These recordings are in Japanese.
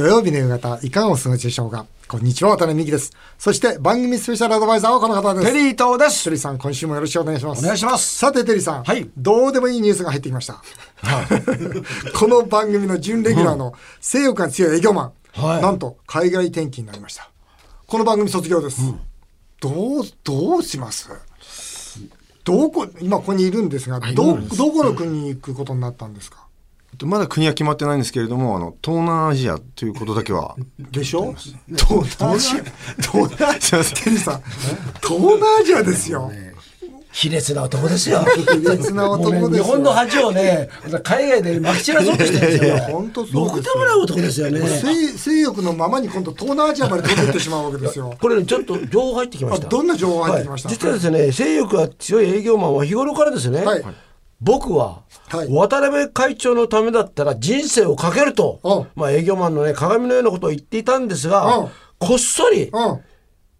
土曜日の夕方、いかがお過ごしでしょうか？こんにちは、渡辺美希です。そして、番組スペシャルアドバイザーはこの方です。テリー東です。テリーさん、今週もよろしくお願いします。お願いしますさて、テリーさん。はいどうでもいいニュースが入ってきました。この番組の準レギュラーの性欲が強い営業マン。はいなんと、海外転勤になりました。この番組卒業です。どう、どうします？どこ、今ここにいるんですが、ど、どこの国に行くことになったんですか？とまだ国は決まってないんですけれども、あの、東南アジアということだけは、でしょ？東南アジア、東南アジア、すいませんテリーさん、東南アジアですよ。卑劣な男ですよ。卑劣な男です日本の恥をね、海外でまき散らそうとしてるんですよ。本当そうくでもない男ですよね。性性欲のままに今度東南アジアまで飛んでってしまうわけですよ。これねちょっと情報入ってきました。あどんな情報入ってきました？はい実はですね、性欲が強い営業マンは日頃からですね、はい僕は、はい渡辺会長のためだったら人生をかけると、うんまあ営業マンのね、鏡のようなことを言っていたんですが、うんこっそり、うん。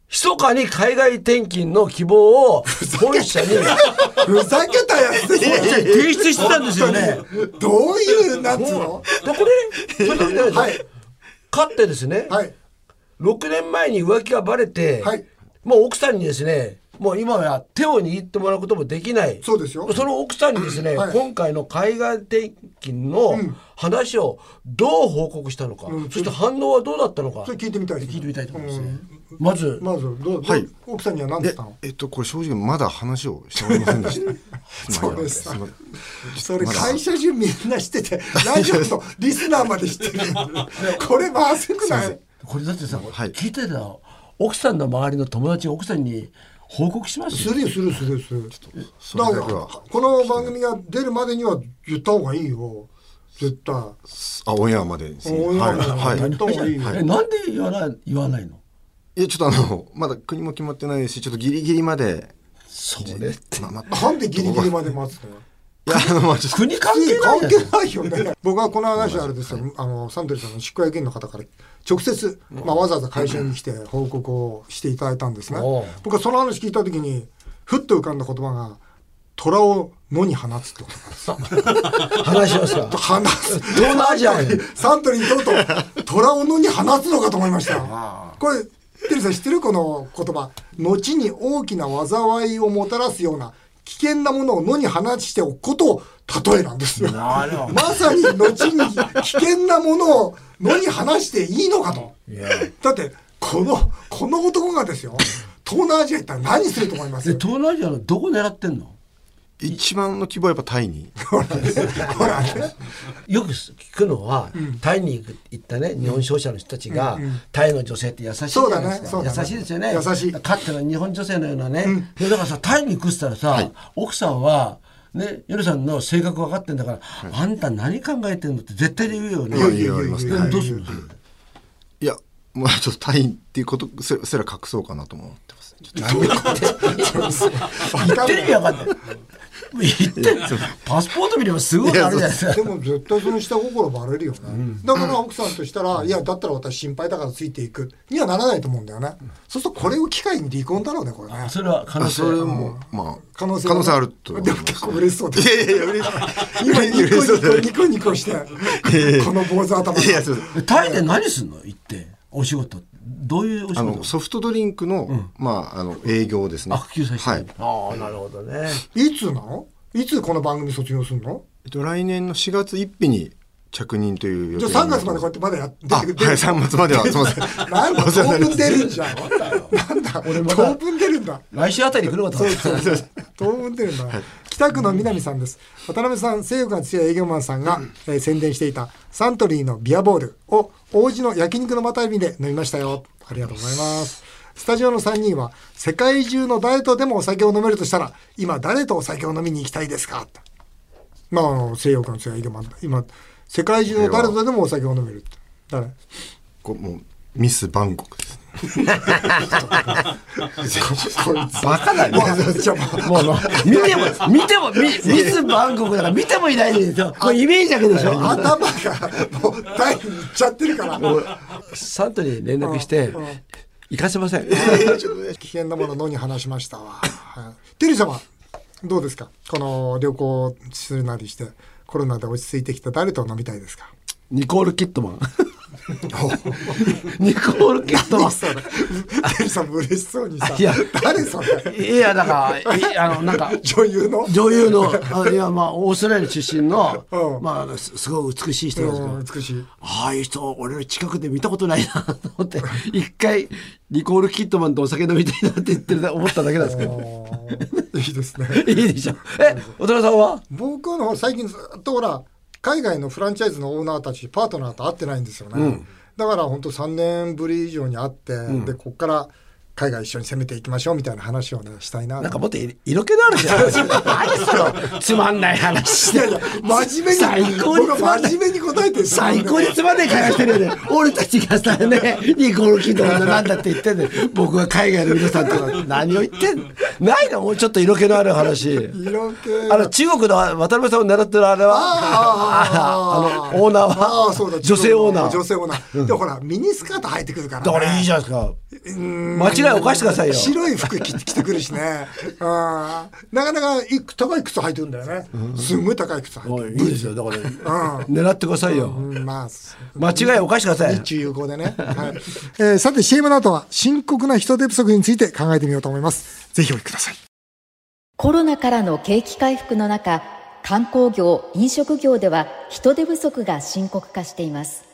密かに海外転勤の希望を 本社に ふざけたやつ。提出してたんですよね。どういう、なんつうのでこれそれで、はい勝ってですね、はい。6年前に浮気がバレて、はいもう奥さんにですねもう今は手を握ってもらうこともできない。そうですよ。その奥さんにですね、はい。今回の海外転勤の話をどう報告したのか、うん。そして反応はどうだったのか。それ聞いてみたいです聞いてみたいと思いますね、まず、まず、どう、はい。奥さんには何てえ言ったの、えっと、これ正直まだ話をしておりませんでした。そうです。それ会社中みんな知ってて、ラジオのリスナーまで知ってる。これまずくない？これだってさ、はい。聞いてた奥さんの周りの友達が奥さんに報告しますよするよ、するするする。だから、この番組が出るまでには言った方がいいよ。絶対。あ、オンエアまでですね。オンエアはい。まではい。言った方がいいよ。えなんで言わない言わないのいや、ちょっとあの、まだ国も決まってないし、ちょっとギリギリまで、それってまあ、まなんでギリギリまで待つの？いや、あの、まあ、国関係ない関係ないよね。僕はこの話あれですよ。あの、サントリーさんの執行役員の方から直接、まあわざわざ会社に来て報告をしていただいたんですね。僕はその話聞いた時に、ふっと浮かんだ言葉が、虎を野に放つってことなんです。話しま すか放つ。東南アジアに サントリーにとうとう、虎を野に放つのかと思いました。これ、テリーさん知ってる？この言葉。後に大きな災いをもたらすような危険なものを野に放しておくことを例えなんですよ。まさに後に危険なものを野に放していいのかと。だって、この、この男がですよ、東南アジア行ったら何すると思います？で東南アジアのどこ狙ってんの？一番の希望はやっぱタイに？よく聞くのは、タイに行ったね日本商社の人たちが、タイの女性って優しいじゃないですか、ねね。優しいですよね。優しい。かつての日本女性のようなね、でだからさタイに行くっつったらさ、奥さんはねヨルさんの性格分かってんだから、あんた何考えてんのって絶対に言うよね。いやいやまあちょっとタイっていうことすすら隠そうかなとも思ってます。ちょっと 言ってる意味分かんないパスポート見ればすぐ分かるじゃないですか。でも絶対その下心バレるよね、だから奥さんとしたら、いやだったら私心配だからついていくにはならないと思うんだよね、そうするとこれを機会に離婚だろうねこれね。それは可能性あそれも、まあ、可能性可能性あると。でも結構嬉しそうでいやいやい。や、嬉しそうでニコニコニコしてこの坊主頭いやいや、そう。でタイで何すんの？行ってお仕事どういうお仕事？あの、ソフトドリンクの、まあ、あの、営業ですね。あ普及させて、はい。ああなるほどね。いつなの？いつこの番組卒業するの？えっと、来年の4月1日に着任という予じゃあ3月までこうやってまだやってあ、はい、3月までは、すみません。なんだ当分出るんじゃん。なんだ俺まだ当分出るんだ。来週あたり来るかと。当分出るんだ、北区の南さんです。渡辺さん性欲が強い営業マンさんが、えー宣伝していたサントリーのビアボールを王子の焼肉のまた指で飲みましたよ。ありがとうございます。スタジオの3人は世界中の誰とでもお酒を飲めるとしたら今誰とお酒を飲みに行きたいですか？まああの性欲が強い営業マン今世界中の誰とでもお酒を飲める。誰？こもう、ミスバンコクです バカだね。もう見ても見てもミミスバンコクだから見てもいないんですよ。これイメージだけでしょ。頭がもうタイに行っちゃってるから。サントリーに連絡して行かせません。危険なもの野に話しましたわ。はい、テリー様、どうですか？この旅行するなりして、コロナで落ち着いてきた誰と飲みたいですか？ニコール・キットマン。ニコール・キットマン。テリーさんも嬉しそうにさいや。誰それ？いや、だから、いあの、なんか、女優の？女優の、あいや、まあ、オーストラリア出身のう、ん。まあ、すすごい美しい人なんですけどうん、美しい。ああいう人、俺の近くで見たことないなと思って、一回、ニコール・キットマンとお酒飲みたいなって言ってる思っただけなんですけど。いいですね。いいでしょ。え、小田さんは？僕の方最近ずっとほら海外のフランチャイズのオーナーたちパートナーと会ってないんですよね、だから本当3年ぶり以上に会って、でこっから海外一緒に攻めていきましょうみたいな話をねしたいな。なんかもっと色気のあるじゃないですか。何そのつまんない話で。真面目に最高に僕は真面目に答えてる最高につまんない会話してるよね。俺たちがさね、ニコール・キットマンのなんだって言ってんね僕は海外の皆さんとか何を言ってんの？ないの？もうちょっと色気のある話。色気あの中国の渡辺さんを狙ってるあれは？あのオーナーは？ああそうだ女性オーナー。女性オーナー。でもほらミニスカート履いてくるから、ね、だからいいじゃないですか。間違いを犯してくださいよ。白い服着て着てくるしね。うん。なかなかいく高い靴履いてるんだよね、すんごい高い靴履いておいいいですよ。だから狙ってくださいよ。る、うん、まあ間違いを犯してください。日中友好でね、はい。えーさて CM の後は深刻な人手不足について考えてみようと思います。ぜひお聞きください。コロナからの景気回復の中、観光業、飲食業では人手不足が深刻化しています。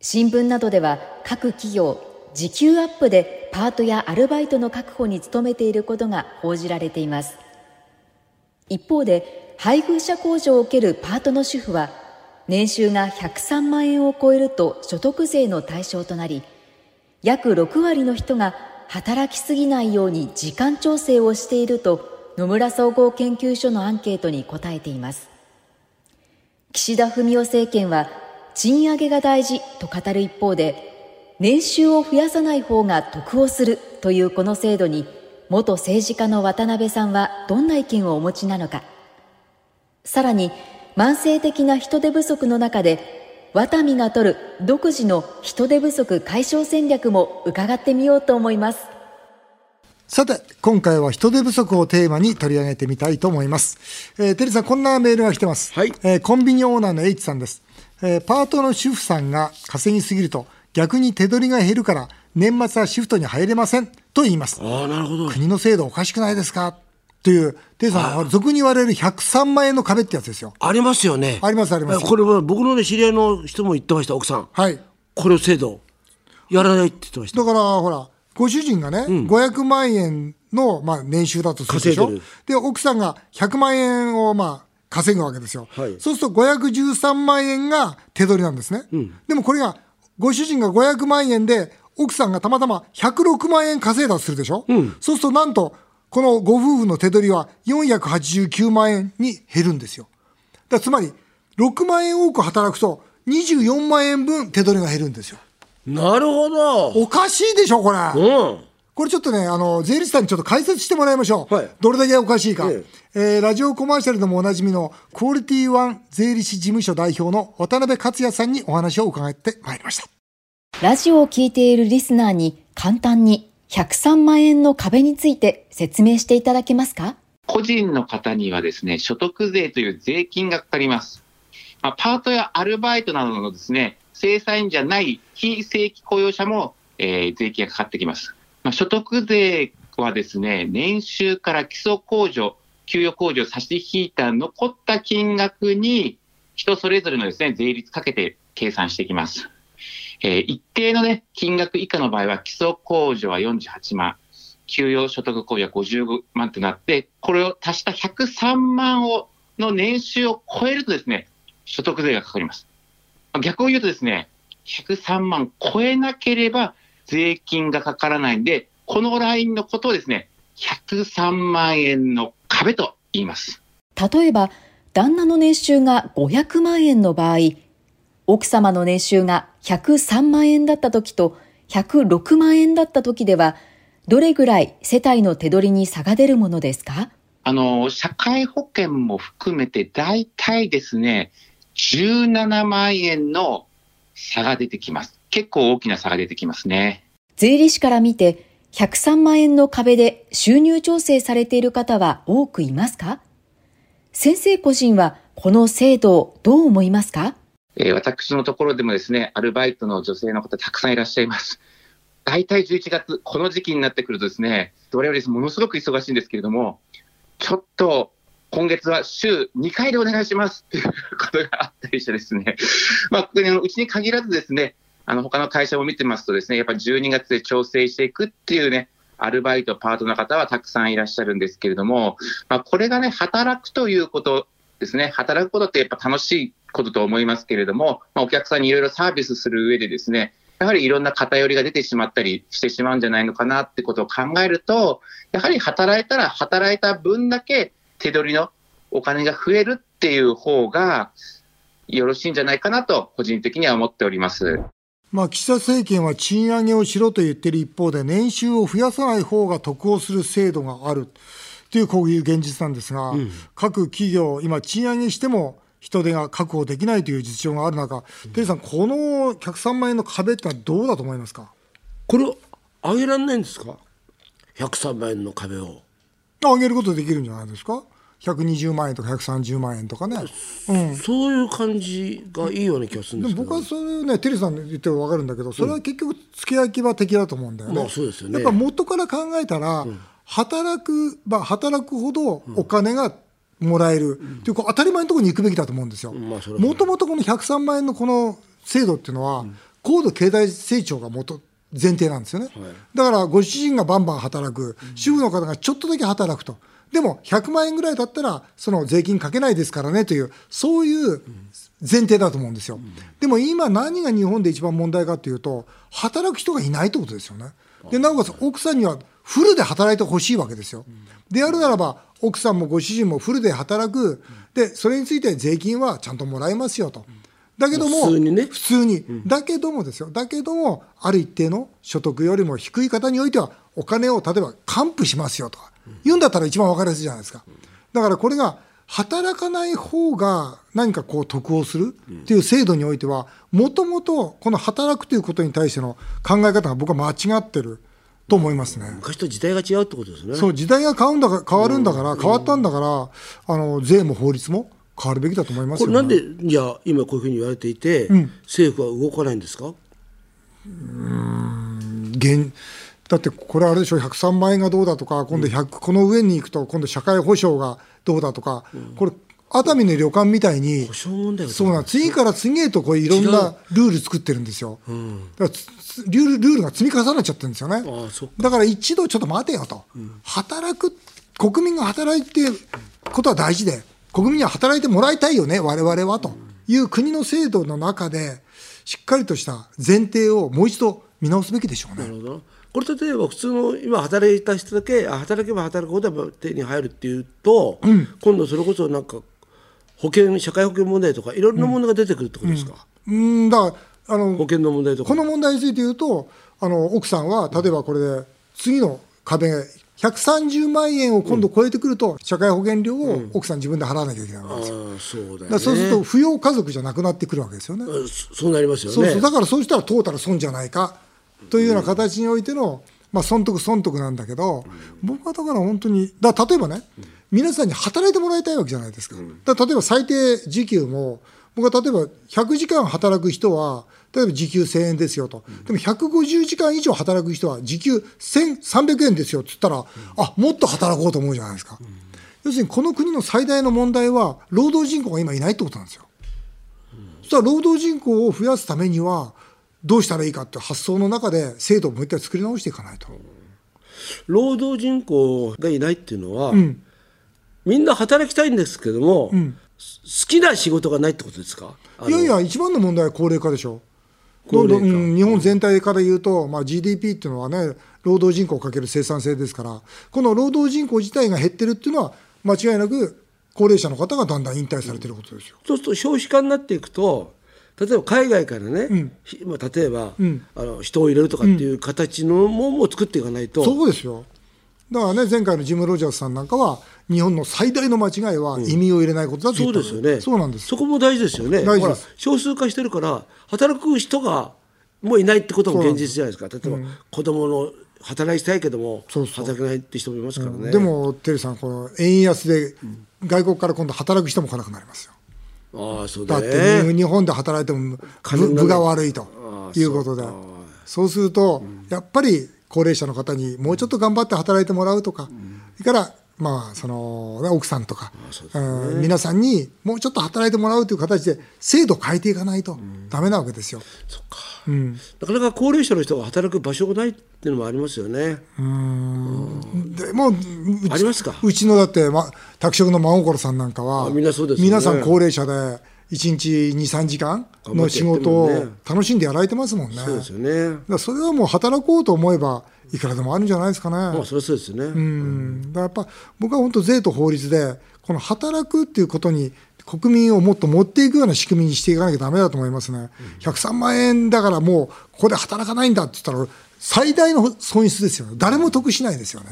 新聞などでは各企業、時給アップでパートやアルバイトの確保に努めていることが報じられています。一方で、配偶者控除を受けるパートの主婦は、年収が103万円を超えると所得税の対象となり、約6割の人が働きすぎないように時間調整をしていると野村総合研究所のアンケートに答えています岸田文雄政権は賃上げが大事と語る一方で年収を増やさない方が得をするというこの制度に元政治家の渡辺さんはどんな意見をお持ちなのかさらに慢性的な人手不足の中でワタミが取る独自の人手不足解消戦略も伺ってみようと思いますさて、今回は人手不足をテーマに取り上げてみたいと思います。えー、テリーさん、こんなメールが来てます。はいえーコンビニオーナーの H さんです。えーパートの主婦さんが稼ぎすぎると、逆に手取りが減るから、年末はシフトに入れませんと言います。ああなるほど。国の制度おかしくないですか？という、テリーさん、俗に言われる103万円の壁ってやつですよ。ありますよね。ありますあります。これは僕のね知り合いの人も言ってました奥さん。はい。これを制度やらないって言ってました。だから、ほら、ご主人がね、500万円の、まあ、年収だとするでしょ？で奥さんが100万円を、まあ、稼ぐわけですよ。はい。そうすると513万円が手取りなんですね。でもこれが、ご主人が500万円で、奥さんがたまたま106万円稼いだとするでしょ、そうするとなんと、このご夫婦の手取りは489万円に減るんですよ。だつまり、6万円多く働くと、24万円分手取りが減るんですよ。なるほどおかしいでしょ、これ。うんこれちょっとね、あの、税理士さんにちょっと解説してもらいましょう。はいどれだけおかしいか。ええーラジオコマーシャルでもおなじみの、クオリティワン税理士事務所代表の渡辺克也さんにお話を伺ってまいりました。ラジオを聞いているリスナーに簡単に103万円の壁について説明していただけますか？個人の方にはですね、所得税という税金がかかります。まあ、パートやアルバイトなどのですね、正社員じゃない非正規雇用者も、えー税金がかかってきます。まあ、所得税はですね、年収から基礎控除、給与控除を差し引いた残った金額に、人それぞれのですね、税率かけて計算していきます。えー一定のね、金額以下の場合は、基礎控除は48万、給与所得控除は55万となって、これを足した103万をの年収を超えるとですね、所得税がかかります。逆を言うとですね、103万超えなければ税金がかからないんで、このラインのことをですね、103万円の壁と言います。例えば、旦那の年収が500万円の場合、奥様の年収が103万円だった時と106万円だった時では、どれぐらい世帯の手取りに差が出るものですか？あの、社会保険も含めて大体ですね、17万円の差が出てきます。結構大きな差が出てきますね。税理士から見て、103万円の壁で収入調整されている方は多くいますか？先生個人はこの制度をどう思いますか？えー私のところでもですね、アルバイトの女性の方たくさんいらっしゃいます。大体11月、この時期になってくるとですね、我々ものすごく忙しいんですけれども、ちょっと今月は週2回でお願いしますっていうことがあったりしてですね、まあ、あのうちに限らずですね、あの他の会社を見てますとですね、やっぱ12月で調整していくっていうね、アルバイト、パートの方はたくさんいらっしゃるんですけれども、まあ、これがね、働くということですね、働くことってやっぱ楽しいことと思いますけれども、まあ、お客さんにいろいろサービスする上でですね、やはりいろんな偏りが出てしまったりしてしまうんじゃないのかなってことを考えると、やはり働いたら働いた分だけ手取りのお金が増えるっていう方がよろしいんじゃないかなと個人的には思っております。まあ、岸田政権は賃上げをしろと言っている一方で、年収を増やさない方が得をする制度がある。というこういう現実なんですが、各企業、今、賃上げしても人手が確保できないという実情がある中、テリーさん、この103万円の壁ってのはどうだと思いますか？これ上げられないんですか？103万円の壁を。上げることできるんじゃないですか？120万円とか130万円とかね。うん。そういう感じがいいような気がするんですけど。でも僕はそれね、テリーさん言ってる分かるんだけど、それは結局、付け焼き場的だと思うんだよね。まあそうですよね。やっぱ元から考えたら、働く、まあ、働くほどお金がもらえる、っていうこう当たり前のところに行くべきだと思うんですよ。もともとこの103万円のこの制度っていうのは、高度経済成長が元前提なんですよね。だからご主人がバンバン働く、主婦の方がちょっとだけ働くと。でも100万円ぐらいだったら、その税金かけないですからねという、そういう前提だと思うんですよ。でも今、何が日本で一番問題かというと、働く人がいないってことですよね。でなおかつ奥さんにはフルで働いてほしいわけですよ。であるならば、奥さんもご主人もフルで働く、でそれについて税金はちゃんともらえますよと。だけども、普通にね普通に、だけどもですよ、だけども、ある一定の所得よりも低い方においては、お金を例えば還付しますよとか、言うんだったら一番分かりやすいじゃないですか。だからこれが、働かない方が何かこう得をするっていう制度においては、もともとこの働くということに対しての考え方が僕は間違ってると思いますね。昔と時代が違うってことですねそう時代が変わるんだから変わるんだから、変わったんだから、あの税も法律も変わるべきだと思いますよ、ね。これなんでじゃあ今こういうふうに言われていて、政府は動かないんですか？現だってこれあれでしょ103万円がどうだとか今度100、この上に行くと今度社会保障がどうだとか、これ熱海の旅館みたいに保証問題がそうなん次から次へとこういろんなルール作ってるんですよ、だからルールルールが積み重なっちゃってるんですよね。だから一度ちょっと待てよと、働く国民が働いてことは大事で国民には働いてもらいたいよね我々はという国の制度の中でしっかりとした前提をもう一度見直すべきでしょうね。なるほどこれ例えば普通の今働いた人だけあ働けば働くほど手に入るっていうと、今度それこそなんか保険社会保険問題とかいろんな問題が出てくるってことですか、うん。だからあの保険の問題とか。この問題について言うとあの奥さんは例えばこれで次の壁130万円を今度超えてくると、社会保険料を奥さん自分で払わなきゃいけないわけですよ。ああそうだよね。そうすると扶養家族じゃなくなってくるわけですよね。あそそうなりますよね。そうそう。だからそうしたらトータル損じゃないかというような形においての、まあ、損得損得なんだけど、僕はだから本当にだ例えばね皆さんに働いてもらいたいわけじゃないですか。だ例えば最低時給も僕は例えば100時間働く人は例えば時給1000円ですよと、でも150時間以上働く人は時給1300円ですよって言ったら、あもっと働こうと思うじゃないですか。要するにこの国の最大の問題は労働人口が今いないってことなんですよ。そしたら労働人口を増やすためにはどうしたらいいかっていう発想の中で制度をもう一回作り直していかないと。労働人口がいないっていうのは、みんな働きたいんですけども、好きな仕事がないってことですか？いやいや、一番の問題は高齢化でしょ。どんどんうん日本全体から言うと、まあ、GDP っていうのはね、労働人口をかける生産性ですから、この労働人口自体が減ってるっていうのは、間違いなく高齢者の方がだんだん引退されてることですよ。そうすると少子化になっていくと例えば海外からね、ひまあ、例えば、あの人を入れるとかっていう形のものを作っていかないと、そうですよ。だからね、前回のジム・ロジャースさんなんかは、日本の最大の間違いは移民を入れないことだと言そうったの。ですよね。そうなんです。そこも大事ですよね。大事です。少数化してるから働く人がもういないってことも現実じゃないですか。例えば、子供の働きたいけどもそうそう。働けないって人もいますからね、でも、テリーさん、この円安で外国から今度働く人も来なくなりますよ。ああそうだっだねて日本で働いても部部が悪いということで。そうするとやっぱり高齢者の方にもうちょっと頑張って働いてもらうとか。それからまあそのね奥さんとかうん皆さんにもうちょっと働いてもらうという形で制度を変えていかないとダメなわけですよ。なかなか高齢者の人が働く場所がないっていうのもありますよね。でもうありますか？うちのだって、ま、宅食の真心さんなんかはあみんなそうですよね。皆さん高齢者で1日23時間の仕事を楽しんでやられてますもんね。そうですよね。だそれはもう働こうと思えばいくらでもあるんじゃないですかね。まあそれはそうですよね、うん。だやっぱ僕は本当税と法律でこの働くっていうことに国民をもっと持っていくような仕組みにしていかなきゃダメだと思いますね。103万円だからもうここで働かないんだって言ったら最大の損失ですよね。誰も得しないですよね。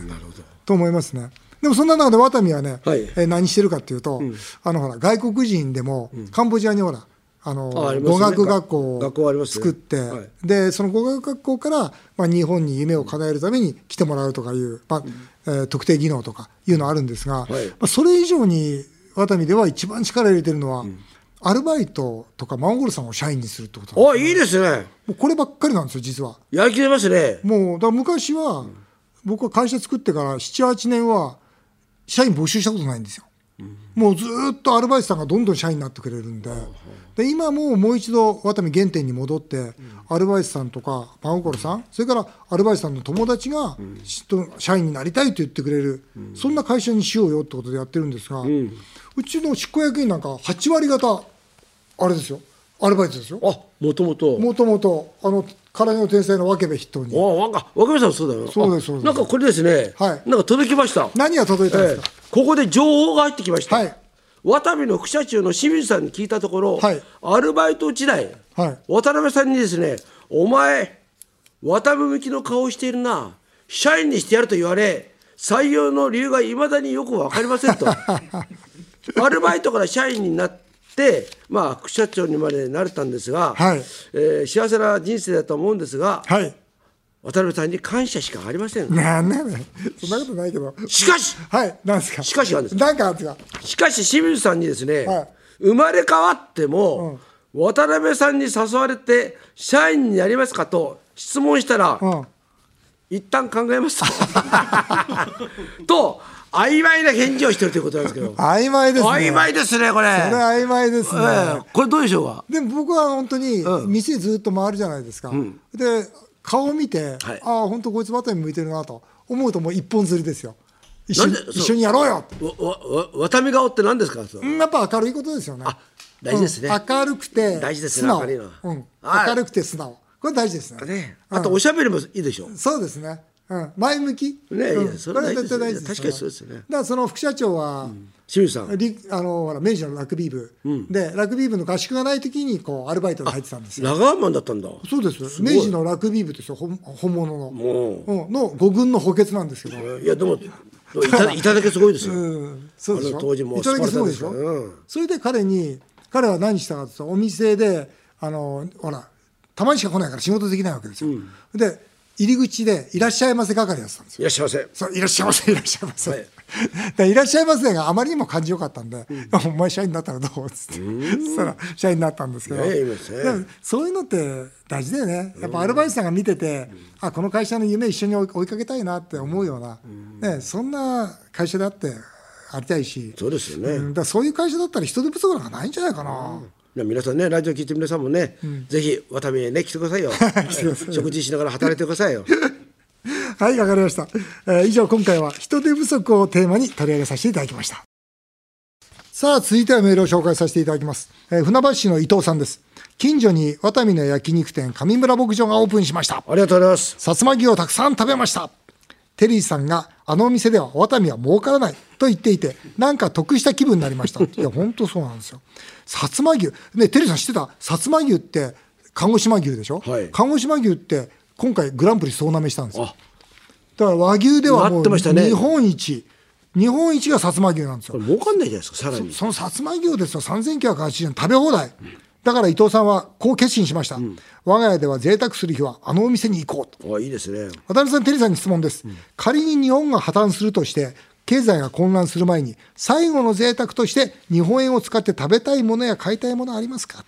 と思いますね。でもそんな中でワタミはね、はい。えー何してるかっていうと、あのほら外国人でもカンボジアにほらあのあね。語学学校を作って、はい。でその語学学校から、まあ、日本に夢を叶えるために来てもらうとかいう、まあえー特定技能とかいうのあるんですが、はい。まあ、それ以上にワタミでは一番力入れてるのは、アルバイトとかマンゴルさんを社員にするってことなんですあいいですね。もうこればっかりなんですよ実は。やりきれますね。もうだから昔は、僕は会社作ってから78年は社員募集したことないんですよ。もうずーっとアルバイトさんがどんどん社員になってくれるんでで今ももう一度ワタミ原点に戻って、アルバイトさんとかパンオコロさんそれからアルバイトさんの友達が、社員になりたいと言ってくれる、そんな会社にしようよってことでやってるんですが、うちの執行役員なんか8割方あれですよ。アルバイトですよ。あもともともともとあの空の天才の分部筆頭に。あわか若林さんそうだよ。そうですそうです。あなんかこれですね、はい。なんか届きました。何が届いたんですええ。か、ここで情報が入ってきました、はいワタミの副社長の清水さんに聞いたところ、はい。アルバイト時代、はい。渡辺さんにですね「お前渡辺向きの顔をしているな社員にしてやる」と言われ採用の理由がいまだによく分かりませんと。アルバイトから社員になってまあ副社長にまでなれたんですが、はい。えー幸せな人生だと思うんですが、はい渡辺さんに感謝しかありません。なんだねそんなことないけど。しかし！はいなんですか？しかしなんです。なんかあるんですか？しかし清水さんにですね、はい。生まれ変わっても、渡辺さんに誘われて社員になりますかと質問したら、うん。一旦考えますと。と曖昧な返事をしてるということなんですけど。曖昧ですね。曖昧ですねこれ。それ曖昧ですね、ええ。これどうでしょうか？でも僕は本当に店ずっと回るじゃないですか、で顔を見て、はい。ああ本当こいつワタミ向いてるなと思うともう一本釣りですよ。一緒一緒にやろうよ。わわわ渡辺顔って何ですか？やっぱ明るいことですよね。あ大事ですね。うん明るくて大事ですね明るいのは。うん、あ明るくて素直。これ大事ですね。ねあとおしゃべりもいいでしょ。そうですね。うん、前向き？ねうんそれは絶対大事です。確かにそうですよねだからその副社長は、清水さんりあのほら明治のラグビー部、でラグビー部の合宿がない時にこうアルバイトで入ってたんですよ。ラガーマンだったんだそうです。明治のラグビー部ですよ。本本物の、もうん、の五軍の補欠なんですけど。ういやでもいたいただけすごいですよ、うん、そうでしょ？あの当時もいただきすごいでしょ？うんそれで彼に彼は何したかというとお店であのほらたまにしか来ないから仕事できないわけですよ。で入り口でいらっしゃいませ係やってたんですよ。いらっしゃいませ。そういらっしゃいませいらっしゃいませ、はい。でいらっしゃいませがあまりにも感じよかったんで、お前社員になったらどう？っつって。そしたら社員になったんですけど、そういうのって大事だよね。やっぱアルバイトさんが見てて、あこの会社の夢一緒に追いかけたいなって思うような、ね、そんな会社であってありたいし。そうですよね、うん。だそういう会社だったら人手不足なんかないんじゃないかな、皆さんねラジオ聞いてる皆さんもね、ぜひ渡辺へね来てくださいよ 食事しながら働いてくださいよ はい、わかりました。えー以上、今回は人手不足をテーマに取り上げさせていただきました。さあ、続いてはメールを紹介させていただきます。えー船橋市の伊藤さんです。近所にワタミの焼肉店上村牧場がオープンしました。ありがとうございますさつま牛をたくさん食べました。テリーさんがあのお店ではワタミは儲からないと言っていて、なんか得した気分になりました。いや、本当そうなんですよ。さつま牛。ね、テリーさん知ってた？さつま牛って鹿児島牛でしょ、はい鹿児島牛って今回グランプリ総なめしたんですよ。あだから和牛ではもう日本一、日本一がさつま牛なんですよ。儲かんないじゃないですかさらにそのさつま牛ですよ、3980円食べ放題。だから伊藤さんはこう決心しました。我が家では贅沢する日はあのお店に行こうと。あいいですね。渡辺さん、テリーさんに質問です。仮に日本が破綻するとして、経済が混乱する前に最後の贅沢として日本円を使って食べたいものや買いたいものありますか？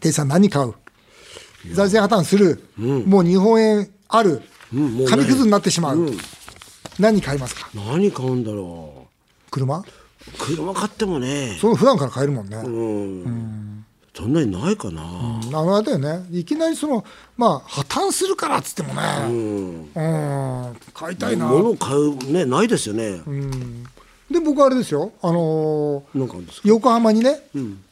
テイさん何買う？財政破綻する、もう日本円ある、紙くずになってしまう、うん。何買いますか？何買うんだろ車う。車？買ってもね。その普段から買えるもんね、うん。そんなにないかな、あのあれだよね。いきなりそのまあ破綻するからっつってもね。うん。買いたいな、物を買うねないですよね、で僕あれですよ。あのー横浜にね、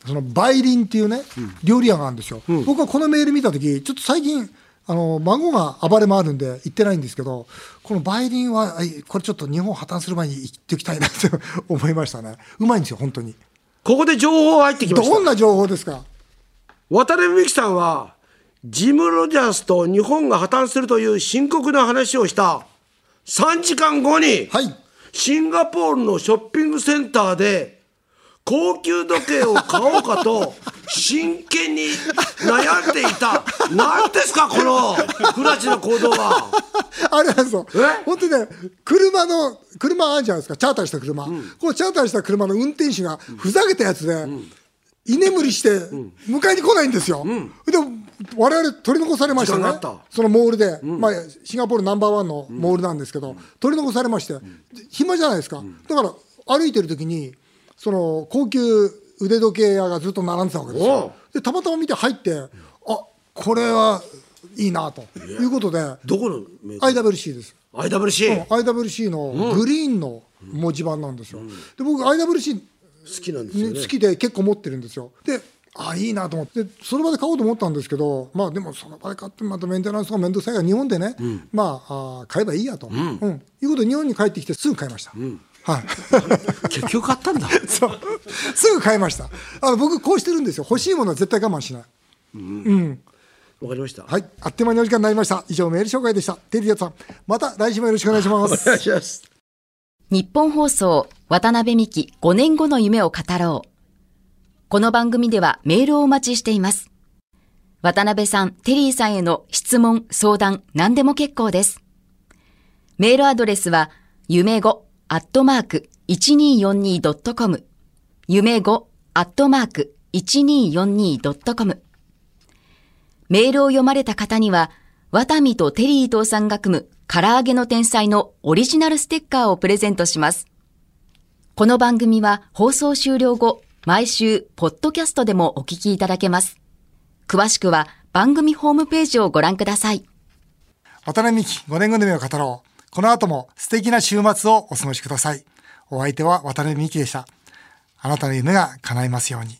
その梅林っていうね、料理屋があるんですよ、僕はこのメール見た時ちょっと最近あの孫が暴れ回るんで行ってないんですけどこの梅林はあいこれちょっと日本破綻する前に行っておきたいなって 思いましたね。うまいんですよ本当に。ここで情報入ってきました。どんな情報ですか？渡辺美樹さんはジム・ロジャースと日本が破綻するという深刻な話をした。3時間後に、はい。シンガポールのショッピングセンターで高級時計を買おうかと 真剣に悩んでいた。何ですかこの不埒な行動は。あれなんですよえ？本当にね車の車あるじゃないですか。チャーターした車、このチャーターした車の運転手がふざけたやつで、居眠りして迎えに来ないんですよ、で我々取り残されましたね。そのモールで、まあ、シンガポールナンバーワンのモールなんですけど、取り残されまして。暇じゃないですか、だから歩いてる時にその高級腕時計屋がずっと並んでたわけですよ。でたまたま見て入ってあこれはいいなと。いうことでどこの IWC です。IWC 好 IWC のグリーンの文字盤なんですよ。で僕 IWC きなんですよね。好きで結構持ってるんですよ。であいいなと思って。でその場で買おうと思ったんですけどまあでもその場で買ってまたメンテナンスが面倒くさいから日本でね、まああー買えばいいやと、うん。いうことで日本に帰ってきてすぐ買いました。はい。結局買ったんだ。そう。すぐ買いました。あの僕こうしてるんですよ。欲しいものは絶対我慢しない。わかりました。はい。あっという間にお時間になりました。以上メール紹介でした。テリーさん。また来週もよろしくお願いします。お願いします。日本放送渡辺美希5年後の夢を語ろう。この番組ではメールをお待ちしています。渡辺さん、テリーさんへの質問、相談、何でも結構です。メールアドレスは、夢5アットマーク 1242.com 夢5アットマーク 1242.com メールを読まれた方には、ワタミとテリー伊藤さんが組む唐揚げの天才のオリジナルステッカーをプレゼントします。この番組は放送終了後、毎週、ポッドキャストでもお聞きいただけます。詳しくは番組ホームページをご覧ください。渡辺美希5年後の夢を語ろう。この後も素敵な週末をお過ごしください。お相手は渡辺美希でした。あなたの夢が叶いますように。